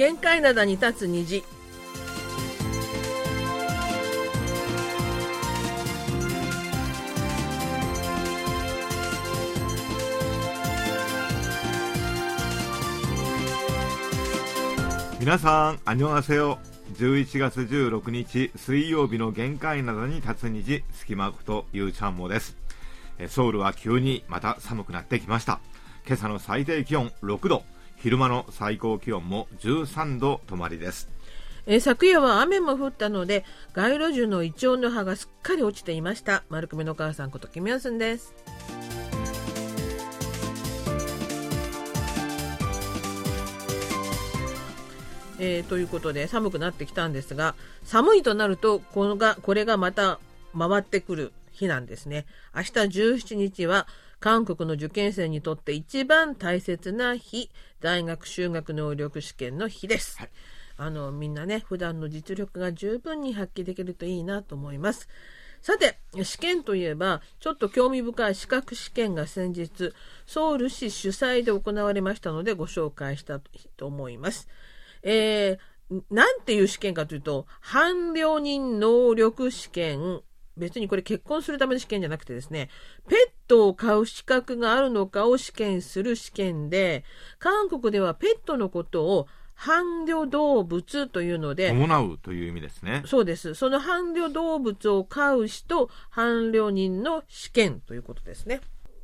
限界灘に立つ虹皆さん、あにょはせよ。11月16日水曜日の限界などに立つ虹、隙間ことゆうちゃんもです。えソウルは急にまた寒くなってきました。今朝の最低気温6度、昼間の最高気温も13度止まりです。え昨夜は雨も降ったので街路樹のイチョウの葉がすっかり落ちていました。丸くめの母さんことキミヨンスンです。えーということで寒くなってきたんですが寒いとなるとこのがこれがまた回ってくる日なんですね。明日17日は韓国の受験生にとって一番大切な日大学修学能力試験の日です、はい。あのみんなね普段の実力が十分に発揮できるといいなと思います。さて試験といえばちょっと興味深い資格試験が先日ソウル市主催で行われましたのでご紹介したと思います。えーなんていう試験かというと伴侶人能力試験別にこれ結婚するための試験じゃなくてですねペットを飼う資格があるのかを試験する試験で韓国ではペットのことを伴侶動物というので伴うという意味ですね。そうですその伴侶動物を飼う人伴侶人の試験ということですね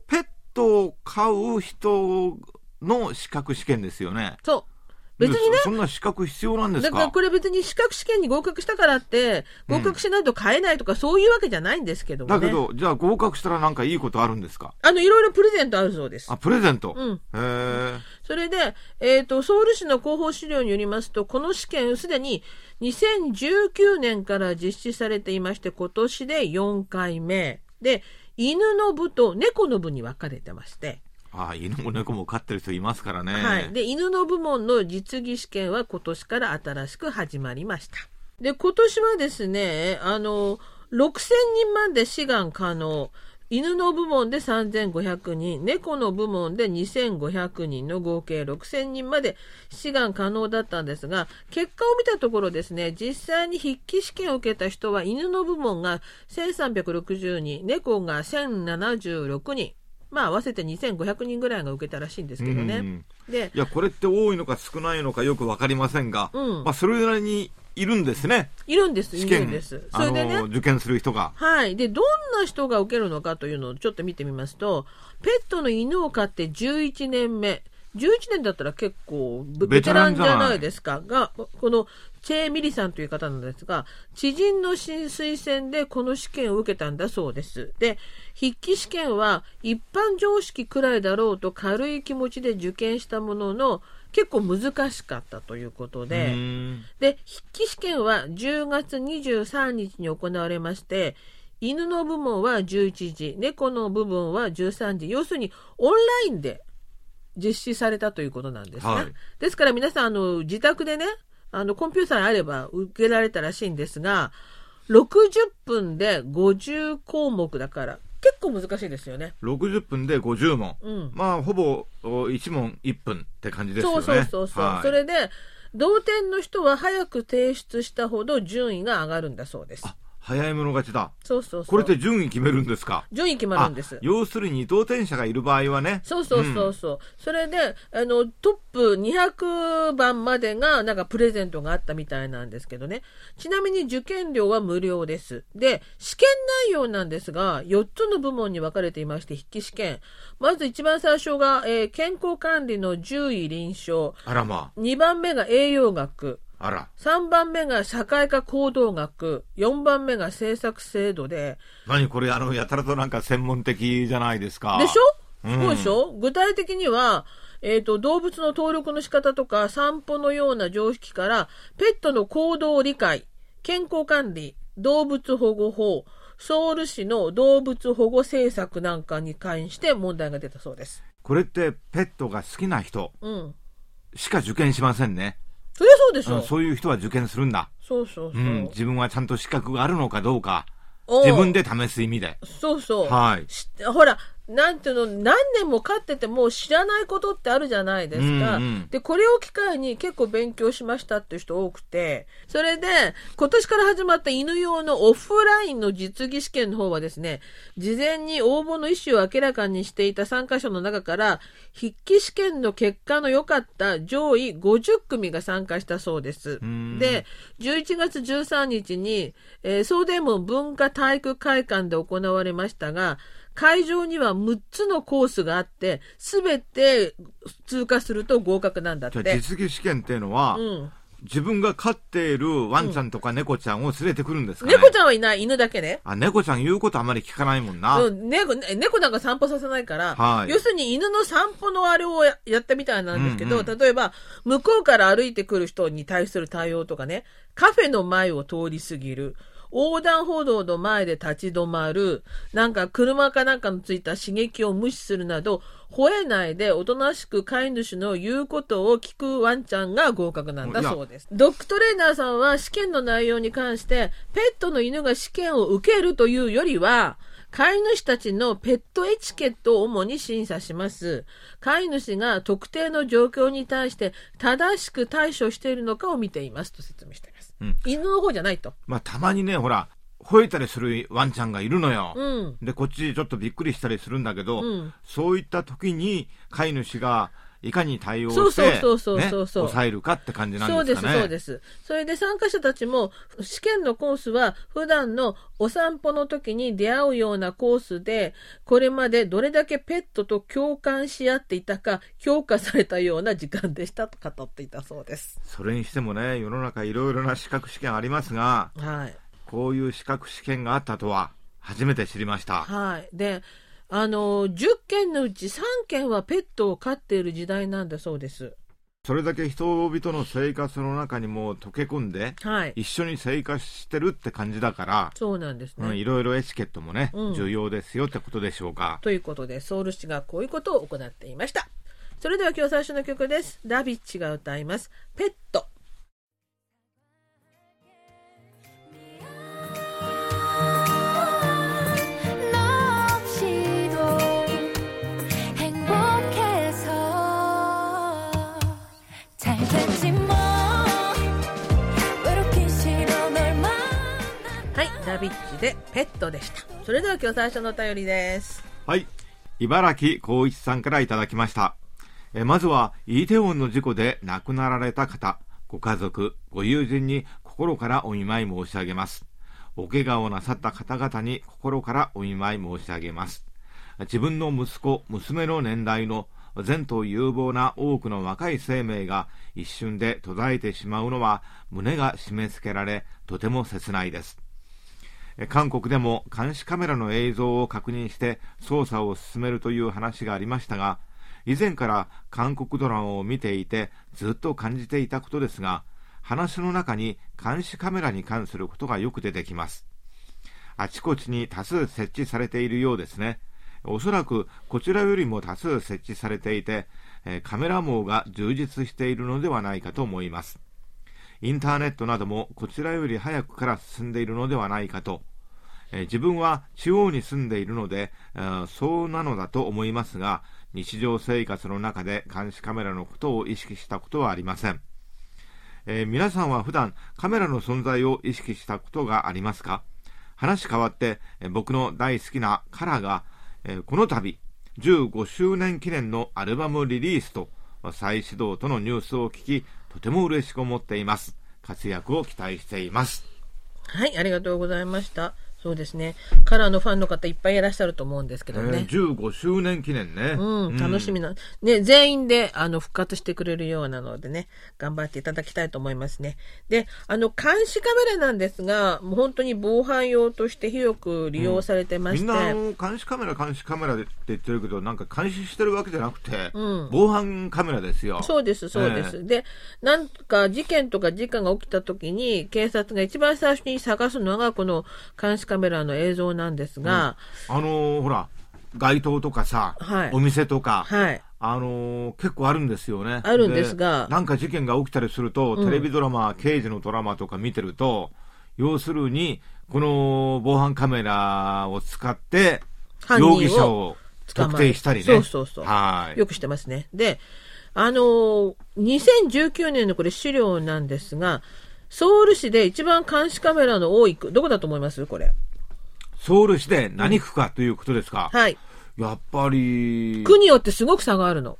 ペットを飼う人の資格試験ですよね。そう別にね。そんな資格必要なんですか？だからこれ別に資格試験に合格したからって合格しないと買えないとかそういうわけじゃないんですけどもね、だけど、じゃあ合格したらなんかいいことあるんですか？あのいろいろプレゼントあるそうです。あ、プレゼント？うん。へえ。それで、えー、とソウル市の広報資料によりますとこの試験すでに2019年から実施されていまして今年で4回目。で犬の部と猫の部に分かれてまして、あ犬も猫も飼ってる人いますからね。はい、で犬の部門の実技試験は今年から新しく始まりました。で今年はですねあの6000人まで志願可能。犬の部門で3500人猫の部門で2500人の合計6000人まで志願可能だったんですが結果を見たところですね実際に筆記試験を受けた人は犬の部門が1360人猫が1076人。まあ合わせて2500人ぐらいが受けたらしいんですけどね。うんでいや、これって多いのか少ないのかよくわかりませんが、うんまあ、それなりにいるんですね。いるんです、いるんです。それでね受験する人が。はい。で、どんな人が受けるのかというのをちょっと見てみますと、ペットの犬を飼って11年目。11年だったら結構ベベテランじゃないですか。が、このチェー・ミリさんという方なんですが、知人の推薦でこの試験を受けたんだそうです。で、筆記試験は一般常識くらいだろうと軽い気持ちで受験したものの、結構難しかったということで、で筆記試験は10月23日に行われまして犬の部門は11時猫の部分は13時要するにオンラインで実施されたということなんですね、はい。ですから皆さんあの自宅でねあのコンピューターあれば受けられたらしいんですが60分で50項目だから結構難しいですよね。60分で50問。うんまあ、ほぼお1問1分って感じですよね。そうそうそうそう、はいそれで同点の人は早く提出したほど順位が上がるんだそうです。あ、早い者勝ちだ。そうそうそう。これって順位決めるんですか？順位決まるんですあ。要するに二等点者がいる場合はね。そうそうそうそう。それで、あの、トップ200番までが、なんかプレゼントがあったみたいなんですけどね。ちなみに受験料は無料です。で、試験内容なんですが、4つの部門に分かれていまして、筆記試験。まず一番最初が、えー健康管理の獣医臨床。あらま2番目が栄養学。あ。あら。3番目が社会科行動学。4番目が政策制度で、何これ、あの、やたらとなんか専門的じゃないですか。でしょ？うんそうでしょ？具体的には、えっ、と、動物の登録の仕方とか、散歩のような常識から、ペットの行動理解、健康管理、動物保護法、ソウル市の動物保護政策なんかに関して問題が出たそうです。これってペットが好きな人うん。しか受験しませんね。そりゃそうでしょ。うんそういう人は受験するんだ。そうそうそう。うん。自分はちゃんと資格があるのかどうか。自分で試す意味で。そうそう。はい。しほら、なんていうの、何年も飼ってても知らないことってあるじゃないですか。うんうんで、これを機会に結構勉強しましたっていう人多くて、それで、今年から始まった犬用のオフラインの実技試験の方はですね、事前に応募の意思を明らかにしていた参加者の中から、筆記試験の結果の良かった上位50組が参加したそうです。んで、11月13日に、えー送電門文化体育会館で行われましたが、会場には6つのコースがあって、すべて通過すると合格なんだっじゃあて。実技試験っていうのは、うん。自分が飼っているワンちゃんとか猫ちゃんを連れてくるんですかね、猫ちゃんはいない、犬だけね。あ、猫ちゃん言うことあまり聞かないもんな。うん、猫、ね猫なんか散歩させないから、はい要するに犬の散歩のあれをややったみたいなんですけど、うんう例えば、向こうから歩いてくる人に対する対応とかね、カフェの前を通り過ぎる、横断歩道の前で立ち止まる、なんか車かなんかのついた刺激を無視するなど、吠えないでおとなしく飼い主の言うことを聞くワンちゃんが合格なんだそうです。ドッグトレーナーさんは試験の内容に関して、ペットの犬が試験を受けるというよりは、飼い主たちのペットエチケットを主に審査します。飼い主が特定の状況に対して正しく対処しているのかを見ていますと説明しています。うん犬の方じゃないと。まあ、たまにね、ほら、吠えたりするワンちゃんがいるのよ。うん。で、こっちちょっとびっくりしたりするんだけど、うんそういった時に飼い主がいかに対応そうして、そうそうそうね、そうそう抑えるかって感じなそうんですす、でかね。そうです。それで参加者たちも、試験のコースは普段のお散歩の時に出会うようなコースで、これまでどれだけペットと共感し合っていたか、評価されたような時間でしたと語っていたそうです。それにしてもね、世の中いろいろな資格試験ありますが、はい。こういう資格試験があったとは初めて知りました。はい。で、あの、10件のうち3件はペットを飼っている時代なんだそうです。それだけ人々の生活の中にも溶け込んで、はい。一緒に生活してるって感じだから、そうなんですね。うん、いろいろエチケットもね、うん重要ですよってことでしょうか。ということで、ソウル市がこういうことを行っていました。それでは今日最初の曲です。ダビッチが歌います。ペット。はい、ダビッチでペットでした。それでは今日最初のお便りです。はい。茨城光一さんからいただきました。えまずは、イーテウォンの事故で亡くなられた方、ご家族、ご友人に心からお見舞い申し上げます。お怪我をなさった方々に心からお見舞い申し上げます。自分の息子、娘の年代の前途有望な多くの若い生命が一瞬で途絶えてしまうのは胸が締め付けられ、とても切ないです。韓国でも監視カメラの映像を確認して捜査を進めるという話がありましたが、以前から韓国ドラマを見ていてずっと感じていたことですが、話の中に監視カメラに関することがよく出てきます。あちこちに多数設置されているようですね。おそらくこちらよりも多数設置されていて、カメラ網が充実しているのではないかと思います。インターネットなどもこちらより早くから進んでいるのではないかと、え自分は地方に住んでいるので、えーそうなのだと思いますが、日常生活の中で監視カメラのことを意識したことはありません。えー皆さんは普段カメラの存在を意識したことがありますか？話変わって、え僕の大好きなカラが、えこの度15周年記念のアルバムリリースと再始動とのニュースを聞き、とても嬉しく思っています。活躍を期待しています。はい、ありがとうございました。そうですね。カラーのファンの方いっぱいいらっしゃると思うんですけどね。えー15周年記念ね。うん、楽しみな。ね、全員で、あの、復活してくれるようなのでね、頑張っていただきたいと思いますね。で、あの、監視カメラなんですが、もう本当に防犯用として広く利用されてまして、みんなあの監視カメラ、監視カメラでって言ってるけど、なんか監視してるわけじゃなくて、うん防犯カメラですよ。そうです、そうです。で、なんか事件とか事故が起きた時に、警察が一番最初に探すのがこの監視カメラの映像なんですが、あのーほら、街頭とかさ、はいお店とか、はい。あのー結構あるんですよね。あるんですがなんか事件が起きたりすると、テレビドラマ、刑事のドラマとか見てると、要するに、この防犯カメラを使って、容疑者を特定したりねそうそうそう。はいよくしてますね。で、あのー2019年のこれ資料なんですが、ソウル市で一番監視カメラの多い区、どこだと思います？これ。ソウル市で何区かということですか、はい。やっぱり、区によってすごく差があるの。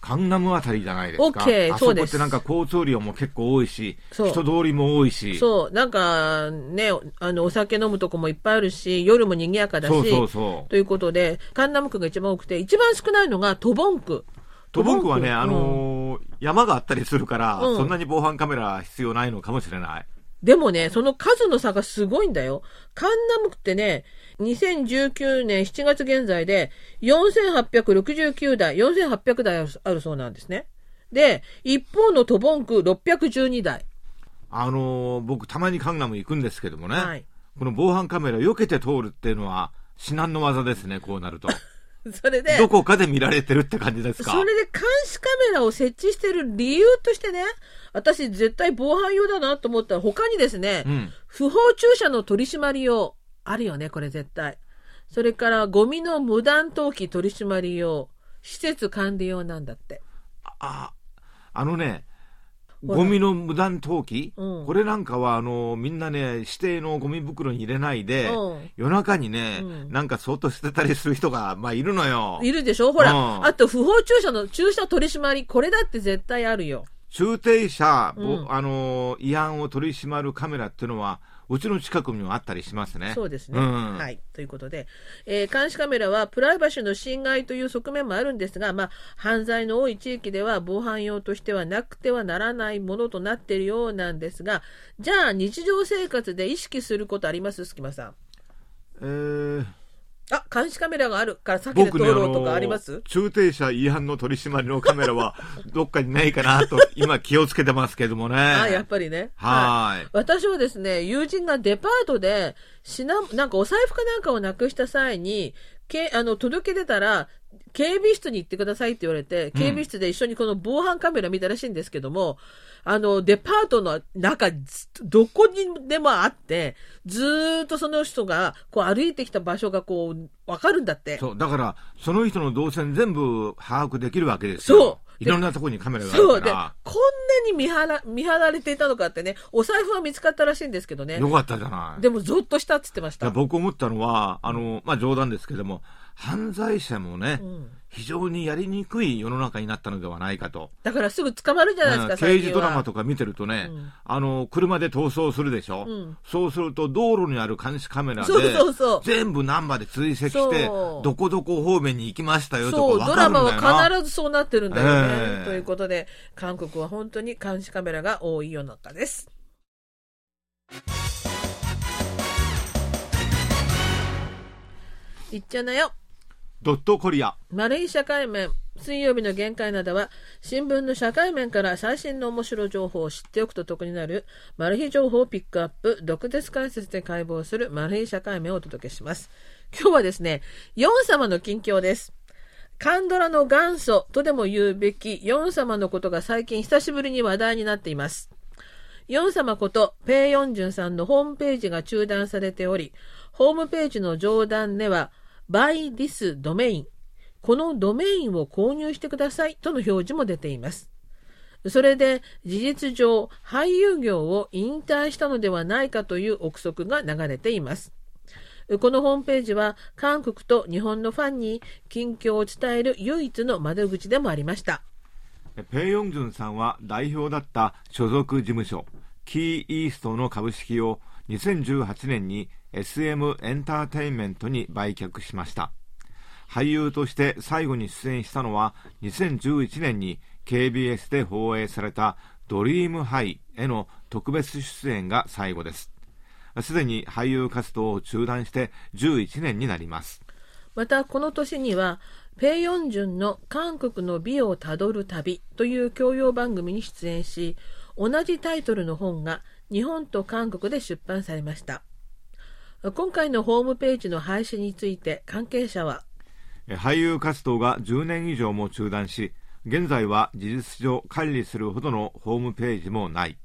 カンナムあたりじゃないですか。OK あそですそうこってなんか交通量も結構多いし、そう人通りも多いし。そう、なんかね、あの、お酒飲むとこもいっぱいあるし、夜も賑やかだし、そうそうそうということで、カンナム区が一番多くて、一番少ないのがトボン区。トボン区はね、うんあのー山があったりするから、うんそんなに防犯カメラ必要ないのかもしれない。でもね、その数の差がすごいんだよ。カンナム区ってね、2019年7月現在で4869台、4800台あるそうなんですね。で、一方のトボン区612台。あのー僕たまにカンナム行くんですけどもね、はい。この防犯カメラ避けて通るっていうのは至難の技ですね、こうなると。それで、どこかで見られてるって感じですか？それで監視カメラを設置してる理由としてね、私絶対防犯用だなと思ったら他にですね、うん。不法駐車の取り締まり用、あるよね、これ絶対。それからゴミの無断投棄取り締まり用、施設管理用なんだって。あ、あのね、ゴミの無断投棄、うん。これなんかはあのみんなね指定のゴミ袋に入れないで、うん。夜中にね、うん。なんかそっと捨てたりする人が、まあ、いるのよ。いるでしょ？ほら、うん。あと不法駐車の駐車取り締まり、これだって絶対あるよ。駐停車、あの違反を取り締まるカメラっていうのはうちの近くにもあったりしますねそうですね。んはい。ということで、えー監視カメラはプライバシーの侵害という側面もあるんですが、まあ、犯罪の多い地域では防犯用としてはなくてはならないものとなっているようなんですが、じゃあ日常生活で意識することあります？隙間さん。えーあ、監視カメラがあるから避けて通ろうとかありのます、駐停車違反の取り締まりのカメラは どっかにないかなと今気をつけてますけどもね。あ、やっぱりね。はーい。私はですね、友人がデパートで品、なんかお財布かなんかをなくした際に、けあの届け出たら、警備室に行ってくださいって言われて、警備室で一緒にこの防犯カメラ見たらしいんですけども、あの、デパートの中、どこにでもあって、ずーっとその人がこう歩いてきた場所がこう、わかるんだって。そう、だから、その人の動線全部把握できるわけですよ。そういろんなところにカメラがあそうで、るかこんなに見張ら見張られていたのかってね、お財布は見つかったらしいんですけどねら。。よかったじゃない。でも、ゾッとしたって言ってました。僕思ったのは、あの、まあ、冗談ですけども、犯罪者もね、うん非常にやりにくい世の中になったのではないかと。だからすぐ捕まるじゃないですか、うん刑事ドラマとか見てるとね、うんあの、車で逃走するでしょ、うんそうすると道路にある監視カメラで、そうそうそう全部ナンバーで追跡して、どこどこ方面に行きましたよとかドラマ。は必ずそうなってるんだよね。ええということで、韓国は本当に監視カメラが多い世の中です。いっちゃなよ。ドットコリア。丸い社会面。水曜日の限界などは、新聞の社会面から最新の面白情報を知っておくと得になる、マル秘情報をピックアップ、毒舌解説で解剖するマル秘社会面をお届けします。今日はですね、ヨン様の近況です。カンドラの元祖とでも言うべきヨン様のことが最近久しぶりに話題になっています。ヨン様ことペイヨンジュンさんのホームページが中断されており、ホームページの上段では、Buy this domain このドメインを購入してくださいとの表示も出ています。それで事実上俳優業を引退したのではないかという憶測が流れています。このホームページは韓国と日本のファンに近況を伝える唯一の窓口でもありました。ペイヨンジュンさんは代表だった所属事務所キーイーストの株式を2018年に SM エンターテインメントに売却しました。俳優として最後に出演したのは2011年に KBS で放映されたドリームハイへの特別出演が最後です。すでに俳優活動を中断して11年になります。またこの年にはペイヨンジュンの韓国の美をたどる旅という教養番組に出演し同じタイトルの本が日本と韓国で出版されました。今回のホームページの廃止について関係者は？俳優活動が10年以上も中断し現在は事実上管理するほどのホームページもない。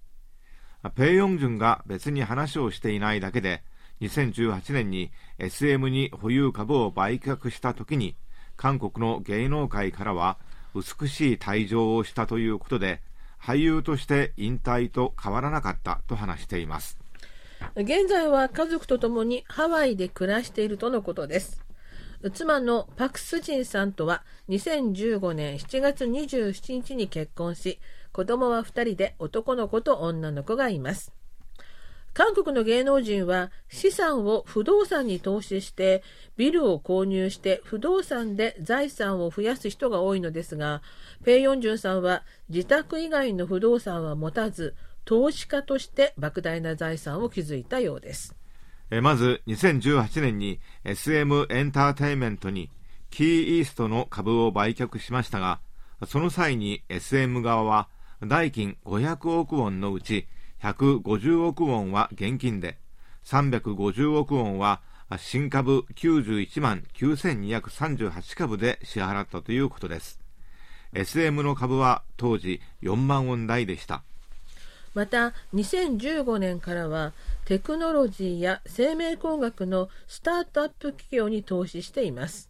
ペイヨンジュンが別に話をしていないだけで2018年に SM に保有株を売却した時に韓国の芸能界からは美しい退場をしたということで俳優として引退と変わらなかったと話しています。現在は家族と共にハワイで暮らしているとのことです。妻のパク・スジンさんとは2015年7月27日に結婚し、子供は2人で男の子と女の子がいます。韓国の芸能人は資産を不動産に投資してビルを購入して不動産で財産を増やす人が多いのですがペイ・ヨンジュンさんは自宅以外の不動産は持たず投資家として莫大な財産を築いたようです。まず2018年に SM エンターテインメントにキーイーストの株を売却しましたがその際に SM 側は代金500億ウォンのうち150億ウォンは現金で350億ウォンは新株91万9238株で支払ったということです SM の株は当時4万ウォン台でしたまた2015年からはテクノロジーや生命工学のスタートアップ企業に投資しています。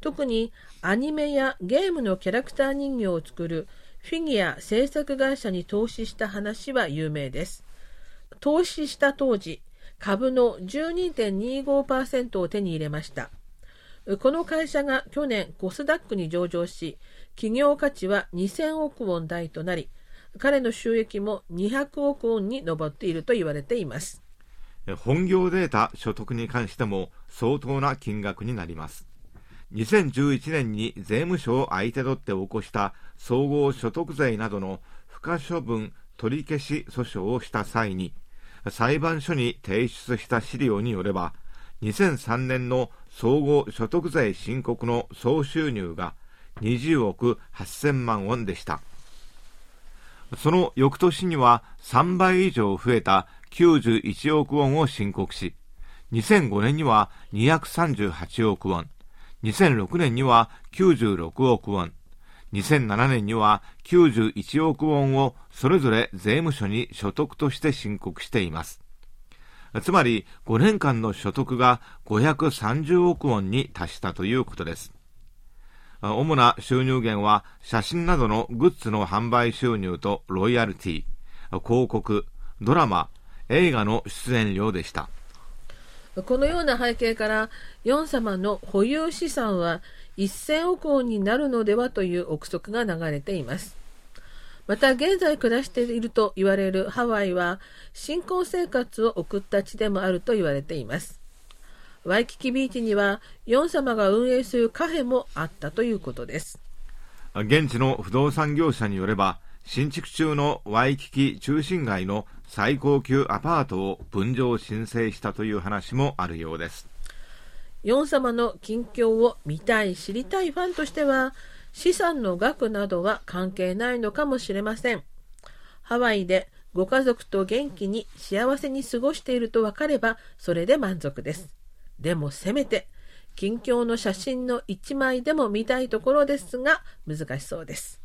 特にアニメやゲームのキャラクター人形を作るフィギュア制作会社に投資した話は有名です。投資した当時株の12.25%を手に入れました。この会社が去年コスダックに上場し企業価値は2000億ウォン台となり彼の収益も200億ウォンに上っていると言われています。本業データ所得に関しても相当な金額になります。2011年に税務署を相手取って起こした総合所得税などの不可処分取り消し訴訟をした際に裁判所に提出した資料によれば2003年の総合所得税申告の総収入が20億8000万ウォンでした。その翌年には3倍以上増えた91億ウォンを申告し、2005年には238億ウォン、2006年には96億ウォン、2007年には91億ウォンをそれぞれ税務署に所得として申告しています。つまり5年間の所得が530億ウォンに達したということです。主な収入源は写真などのグッズの販売収入とロイヤルティ広告ドラマ映画の出演料でした。このような背景からヨン様の保有資産は1000億ウォンになるのではという憶測が流れています。また現在暮らしていると言われるハワイは新婚生活を送った地でもあると言われています。ワイキキビーチにはヨン様が運営するカフェもあったということです。現地の不動産業者によれば新築中のワイキキ中心街の最高級アパートを分譲申請したという話もあるようです。ヨン様の近況を見たい知りたいファンとしては資産の額などは関係ないのかもしれません。ハワイでご家族と元気に幸せに過ごしていると分かればそれで満足ですでもせめて近況の写真の1枚でも見たいところですが難しそうです。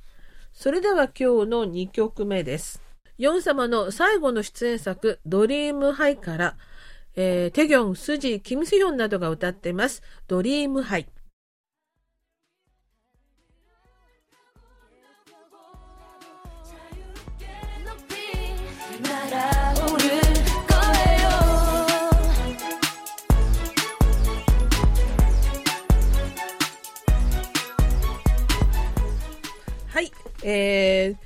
それでは今日の2曲目です。ヨン様の最後の出演作ドリームハイから、えーテギョン、スジ、キム・スヒョンなどが歌っています。ドリームハイ。えー、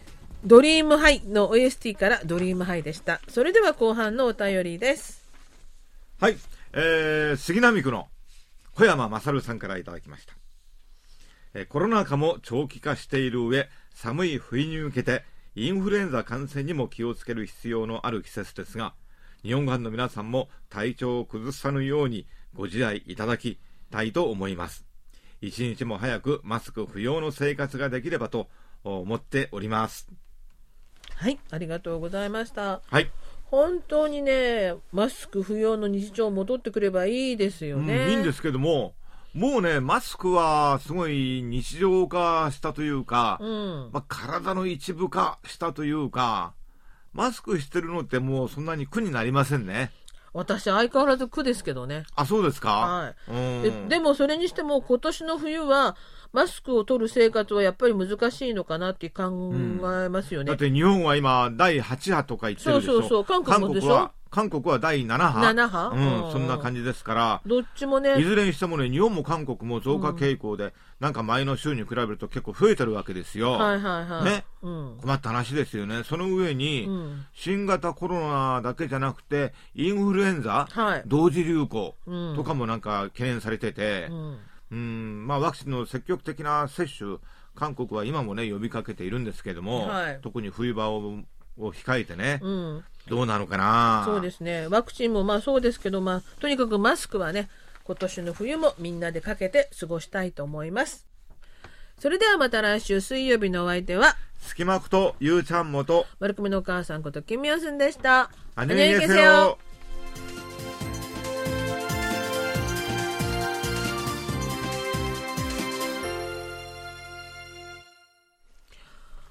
ドリームハイの OST からドリームハイでした。それでは後半のお便りです。はい、えー、杉並区の小山勝さんからいただきました、えーコロナ禍も長期化している上寒い冬に向けてインフルエンザ感染にも気をつける必要のある季節ですが日本ファンの皆さんも体調を崩さぬようにご自愛いただきたいと思います一日も早くマスク不要の生活ができればと思っておりますはい、ありがとうございました。はい、本当にね、マスク不要の日常戻ってくればいいですよね。うん、いいんですけどももうねマスクはすごい日常化したというか、うん。まあ、体の一部化したというかマスクしてるのってもうそんなに苦になりませんね私相変わらず苦ですけどね。あ、そうですか？はいうんででもそれにしても今年の冬はマスクを取る生活はやっぱり難しいのかなって考えますよね。だって日本は今、第8波とか言ってるでしょ？そうそうそう韓国もでしょ？は、韓国は第7波。7波？うん、うんそんな感じですから。どっちもねい、ずれにしてもね、日本も韓国も増加傾向で、なんか前の週に比べると結構増えてるわけですよ。はいはいはい。ねうん。困った話ですよね。その上に、うん新型コロナだけじゃなくて、インフルエンザ、はい同時流行うんとかもなんか懸念されてて、うんうん、まあワクチンの積極的な接種、韓国は今もね、呼びかけているんですけども、はい特に冬場をを控えてね、うん。どうなのかな。そうですね。ワクチンもまあそうですけど、まあとにかくマスクはね、今年の冬もみんなでかけて過ごしたいと思います。それではまた来週水曜日のお相手は、隙間区とゆうちゃんもと、丸組のお母さんことキミヨスンでした。 안녕히 계세요。